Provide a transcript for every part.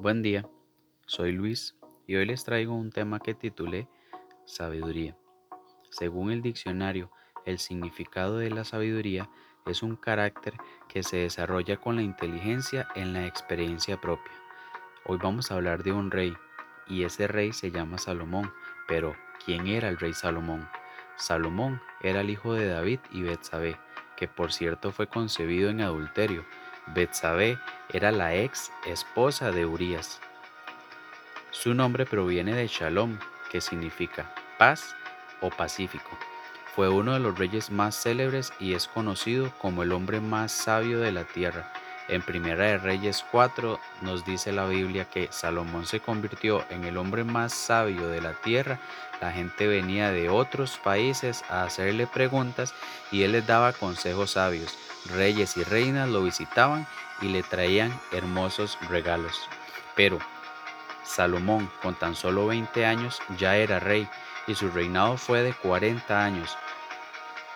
Buen día, soy Luis y hoy les traigo un tema que titulé Sabiduría. Según el diccionario, el significado de la sabiduría es un carácter que se desarrolla con la inteligencia en la experiencia propia. Hoy vamos a hablar de un rey y ese rey se llama Salomón, pero ¿quién era el rey Salomón? Salomón era el hijo de David y Betsabé, que por cierto fue concebido en adulterio Betsabé era la ex esposa de Urías. Su nombre proviene de Shalom, que significa paz o pacífico. Fue uno de los reyes más célebres y es conocido como el hombre más sabio de la tierra. En Primera de Reyes 4 nos dice la Biblia que Salomón se convirtió en el hombre más sabio de la tierra. La gente venía de otros países a hacerle preguntas y él les daba consejos sabios. Reyes y reinas lo visitaban y le traían hermosos regalos. Pero Salomón, con tan solo 20 años, ya era rey y su reinado fue de 40 años.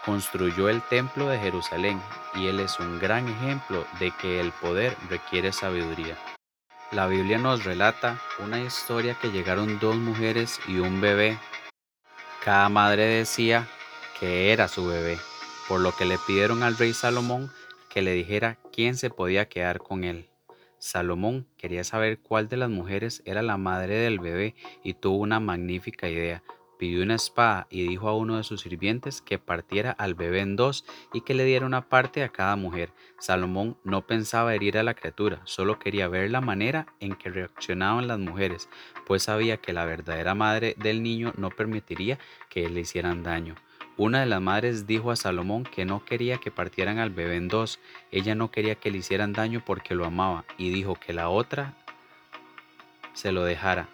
Construyó el templo de Jerusalén y él es un gran ejemplo de que el poder requiere sabiduría. La Biblia nos relata una historia que llegaron dos mujeres y un bebé. Cada madre decía que era su bebé por lo que le pidieron al rey Salomón que le dijera quién se podía quedar con él. Salomón quería saber cuál de las mujeres era la madre del bebé y tuvo una magnífica idea. Pidió una espada y dijo a uno de sus sirvientes que partiera al bebé en dos y que le diera una parte a cada mujer. Salomón no pensaba herir a la criatura, solo quería ver la manera en que reaccionaban las mujeres, pues sabía que la verdadera madre del niño no permitiría que le hicieran daño. Una de las madres dijo a Salomón que no quería que partieran al bebé en dos, ella no quería que le hicieran daño porque lo amaba y dijo que la otra se lo dejara.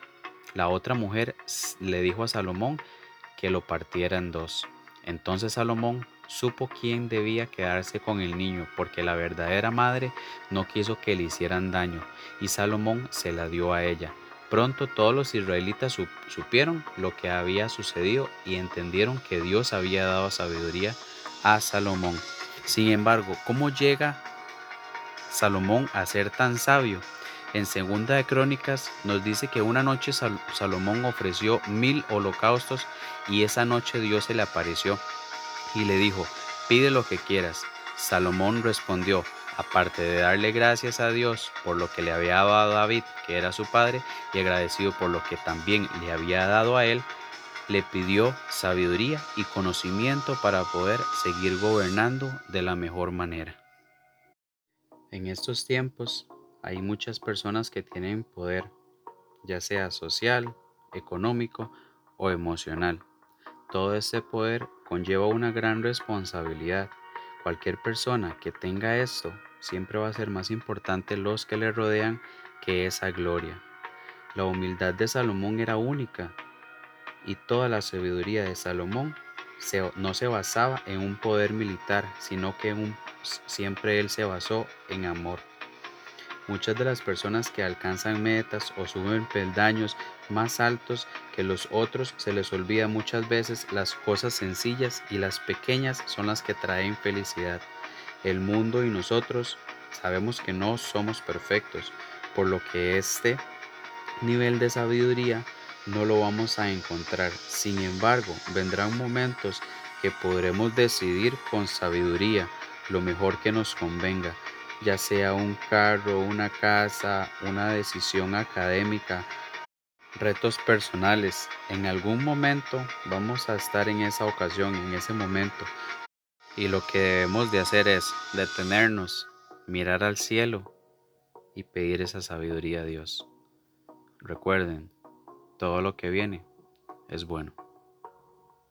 La otra mujer le dijo a Salomón que lo partiera en dos. Entonces Salomón supo quién debía quedarse con el niño, porque la verdadera madre no quiso que le hicieran daño, y Salomón se la dio a ella. Pronto todos los israelitas supieron lo que había sucedido y entendieron que Dios había dado sabiduría a Salomón. Sin embargo, ¿cómo llega Salomón a ser tan sabio? En Segunda de Crónicas nos dice que una noche Salomón ofreció mil holocaustos y esa noche Dios se le apareció y le dijo, pide lo que quieras. Salomón respondió, aparte de darle gracias a Dios por lo que le había dado a David, que era su padre, y agradecido por lo que también le había dado a él, le pidió sabiduría y conocimiento para poder seguir gobernando de la mejor manera. En estos tiempos hay muchas personas que tienen poder, ya sea social, económico o emocional. Todo ese poder conlleva una gran responsabilidad. Cualquier persona que tenga esto siempre va a ser más importante los que le rodean que esa gloria. La humildad de Salomón era única y toda la sabiduría de Salomón no se basaba en un poder militar, sino que siempre él se basó en amor. Muchas de las personas que alcanzan metas o suben peldaños más altos que los otros se les olvida muchas veces las cosas sencillas y las pequeñas son las que traen felicidad el mundo y nosotros sabemos que no somos perfectos, por lo que este nivel de sabiduría no lo vamos a encontrar. Sin embargo, vendrán momentos que podremos decidir con sabiduría lo mejor que nos convenga, ya sea un carro, una casa, una decisión académica, retos personales. En algún momento vamos a estar en esa ocasión, en ese momento, y lo que debemos de hacer es detenernos, mirar al cielo y pedir esa sabiduría a Dios. Recuerden, todo lo que viene es bueno.